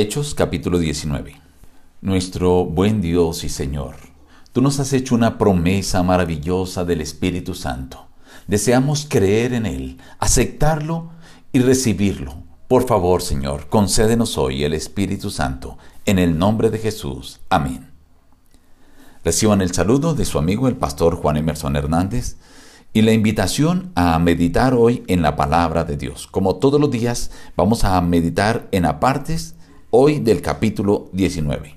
Hechos capítulo 19. Nuestro buen Dios y Señor, tú nos has hecho una promesa maravillosa del Espíritu Santo. Deseamos creer en Él, aceptarlo y recibirlo. Por favor, Señor, concédenos hoy el Espíritu Santo, en el nombre de Jesús. Amén. Reciban el saludo de su amigo el pastor Juan Emerson Hernández y la invitación a meditar hoy en la palabra de Dios. Como todos los días, vamos a meditar en apartes hoy del capítulo 19.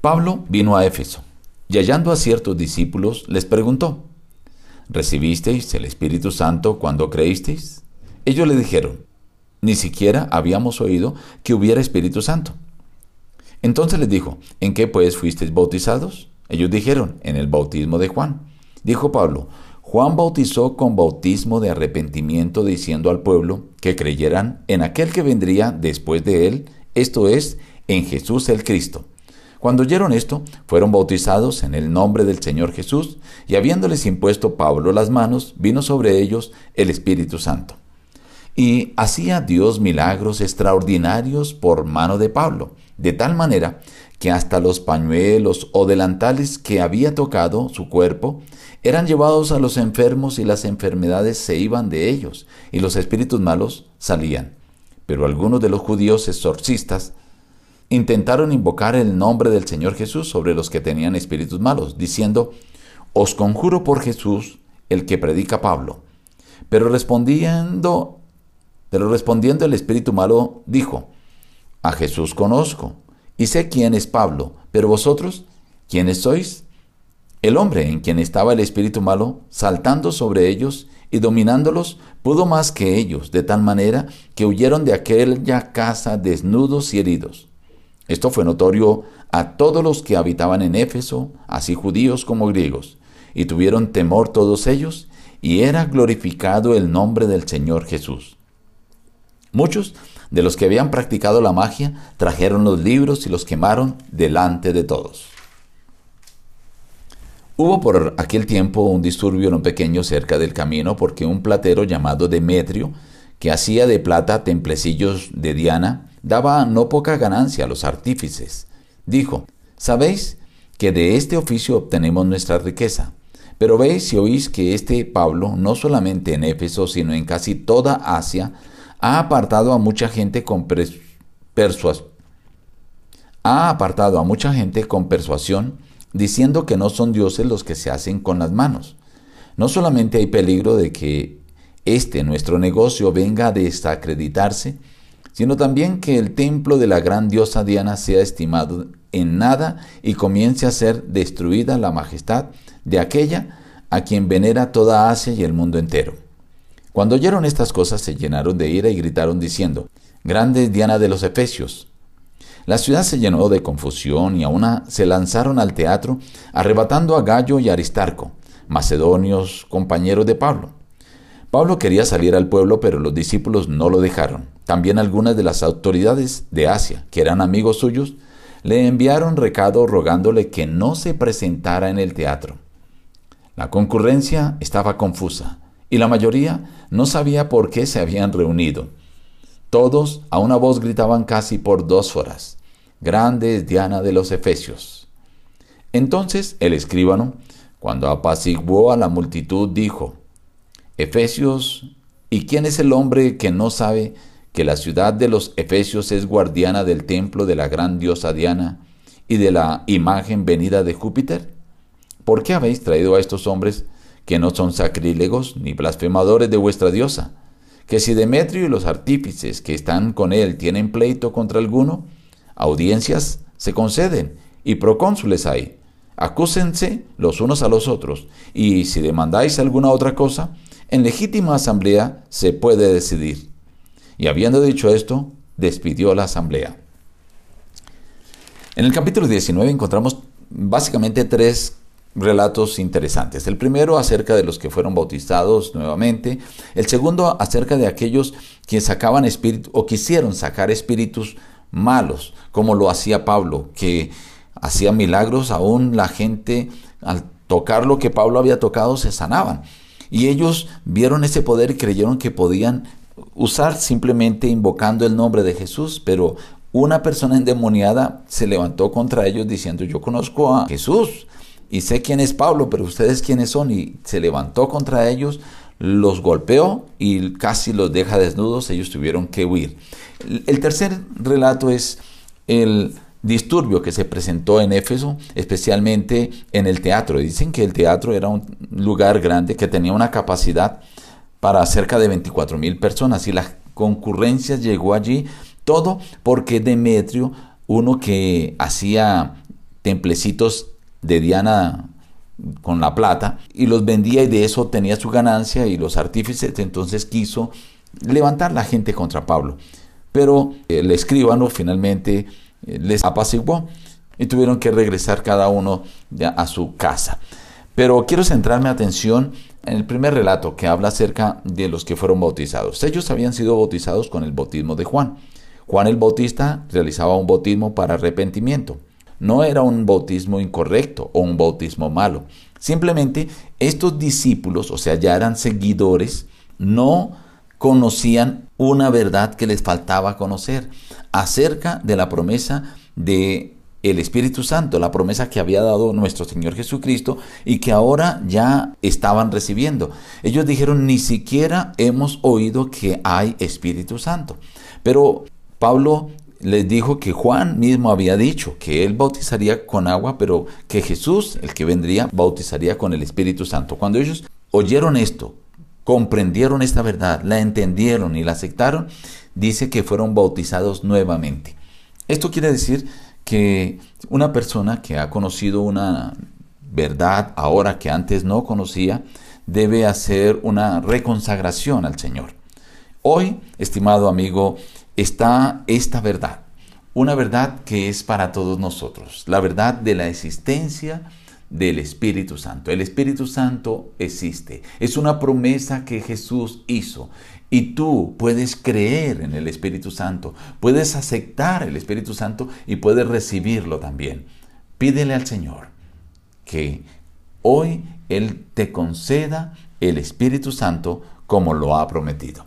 Pablo vino a Éfeso y hallando a ciertos discípulos les preguntó, ¿recibisteis el Espíritu Santo cuando creísteis? Ellos le dijeron, ni siquiera habíamos oído que hubiera Espíritu Santo. Entonces les dijo, ¿en qué pues fuisteis bautizados? Ellos dijeron, en el bautismo de Juan. Dijo Pablo, Juan bautizó con bautismo de arrepentimiento diciendo al pueblo que creyeran en aquel que vendría después de él, esto es, en Jesús el Cristo. Cuando oyeron esto, fueron bautizados en el nombre del Señor Jesús, y habiéndoles impuesto Pablo las manos, vino sobre ellos el Espíritu Santo. Y hacía Dios milagros extraordinarios por mano de Pablo, de tal manera que hasta los pañuelos o delantales que había tocado su cuerpo eran llevados a los enfermos y las enfermedades se iban de ellos y los espíritus malos salían. Pero algunos de los judíos exorcistas intentaron invocar el nombre del Señor Jesús sobre los que tenían espíritus malos, diciendo, Os conjuro por Jesús, el que predica Pablo. Pero respondiendo, pero respondiendo el espíritu malo dijo, A Jesús conozco y sé quién es Pablo, pero vosotros, ¿quiénes sois? El hombre en quien estaba el espíritu malo, saltando sobre ellos y dominándolos, pudo más que ellos, de tal manera que huyeron de aquella casa desnudos y heridos. Esto fue notorio a todos los que habitaban en Éfeso, así judíos como griegos, y tuvieron temor todos ellos, y era glorificado el nombre del Señor Jesús. Muchos de los que habían practicado la magia trajeron los libros y los quemaron delante de todos. Hubo por aquel tiempo un disturbio no pequeño cerca del camino porque un platero llamado Demetrio, que hacía de plata templecillos de Diana, daba no poca ganancia a los artífices. Dijo, ¿sabéis que de este oficio obtenemos nuestra riqueza? Pero veis y oís que este Pablo, no solamente en Éfeso, sino en casi toda Asia, ha apartado a mucha gente con persuasión. Ha apartado a mucha gente con persuasión, diciendo que no son dioses los que se hacen con las manos. No solamente hay peligro de que este nuestro negocio venga a desacreditarse, sino también que el templo de la gran diosa Diana sea estimado en nada y comience a ser destruida la majestad de aquella a quien venera toda Asia y el mundo entero. Cuando oyeron estas cosas se llenaron de ira y gritaron diciendo, Grande Diana de los Efesios. La ciudad se llenó de confusión y aún se lanzaron al teatro, arrebatando a Gallo y Aristarco, macedonios compañeros de Pablo. Pablo quería salir al pueblo, pero los discípulos no lo dejaron. También algunas de las autoridades de Asia, que eran amigos suyos, le enviaron recado rogándole que no se presentara en el teatro. La concurrencia estaba confusa y la mayoría no sabía por qué se habían reunido. Todos a una voz gritaban casi por dos horas, Grande es Diana de los Efesios. Entonces el escribano, cuando apaciguó a la multitud, dijo, Efesios, ¿y quién es el hombre que no sabe que la ciudad de los Efesios es guardiana del templo de la gran diosa Diana y de la imagen venida de Júpiter? ¿Por qué habéis traído a estos hombres que no son sacrílegos ni blasfemadores de vuestra diosa, que si Demetrio y los artífices que están con él tienen pleito contra alguno, audiencias se conceden y procónsules hay. Acúsense los unos a los otros, y si demandáis alguna otra cosa, en legítima asamblea se puede decidir. Y habiendo dicho esto, despidió la asamblea. En el capítulo 19 encontramos básicamente tres relatos interesantes. El primero acerca de los que fueron bautizados nuevamente. El segundo acerca de aquellos que sacaban espíritus o quisieron sacar espíritus malos, como lo hacía Pablo, que hacía milagros, aún la gente al tocar lo que Pablo había tocado se sanaban. Y ellos vieron ese poder y creyeron que podían usar simplemente invocando el nombre de Jesús, pero una persona endemoniada se levantó contra ellos diciendo, yo conozco a Jesús y sé quién es Pablo, pero ustedes quiénes son, y se levantó contra ellos, los golpeó y casi los deja desnudos, ellos tuvieron que huir. El tercer relato es el disturbio que se presentó en Éfeso, especialmente en el teatro. Dicen que el teatro era un lugar grande que tenía una capacidad para cerca de 24 mil personas y la concurrencia llegó allí, todo porque Demetrio, uno que hacía templecitos de Diana con la plata y los vendía y de eso tenía su ganancia y los artífices entonces quiso levantar la gente contra Pablo. Pero el escribano finalmente eh, les apaciguó y tuvieron que regresar cada uno a su casa. Pero quiero centrarme atención en el primer relato que habla acerca de los que fueron bautizados. Ellos habían sido bautizados con el bautismo de Juan. Juan el Bautista realizaba un bautismo para arrepentimiento. No era un bautismo incorrecto o un bautismo malo. Simplemente estos discípulos, o sea, ya eran seguidores, no conocían una verdad que les faltaba conocer acerca de la promesa de el Espíritu Santo, la promesa que había dado nuestro Señor Jesucristo y que ahora ya estaban recibiendo. Ellos dijeron, ni siquiera hemos oído que hay Espíritu Santo. Pero Pablo les dijo que Juan mismo había dicho que él bautizaría con agua, pero que Jesús, el que vendría, bautizaría con el Espíritu Santo. Cuando ellos oyeron esto, comprendieron esta verdad, la entendieron y la aceptaron, dice que fueron bautizados nuevamente. Esto quiere decir que una persona que ha conocido una verdad ahora que antes no conocía, debe hacer una reconsagración al Señor. Hoy, estimado amigo, está esta verdad, una verdad que es para todos nosotros, la verdad de la existencia del Espíritu Santo. El Espíritu Santo existe. Es una promesa que Jesús hizo. Y tú puedes creer en el Espíritu Santo, puedes aceptar el Espíritu Santo y puedes recibirlo también. Pídele al Señor que hoy Él te conceda el Espíritu Santo como lo ha prometido.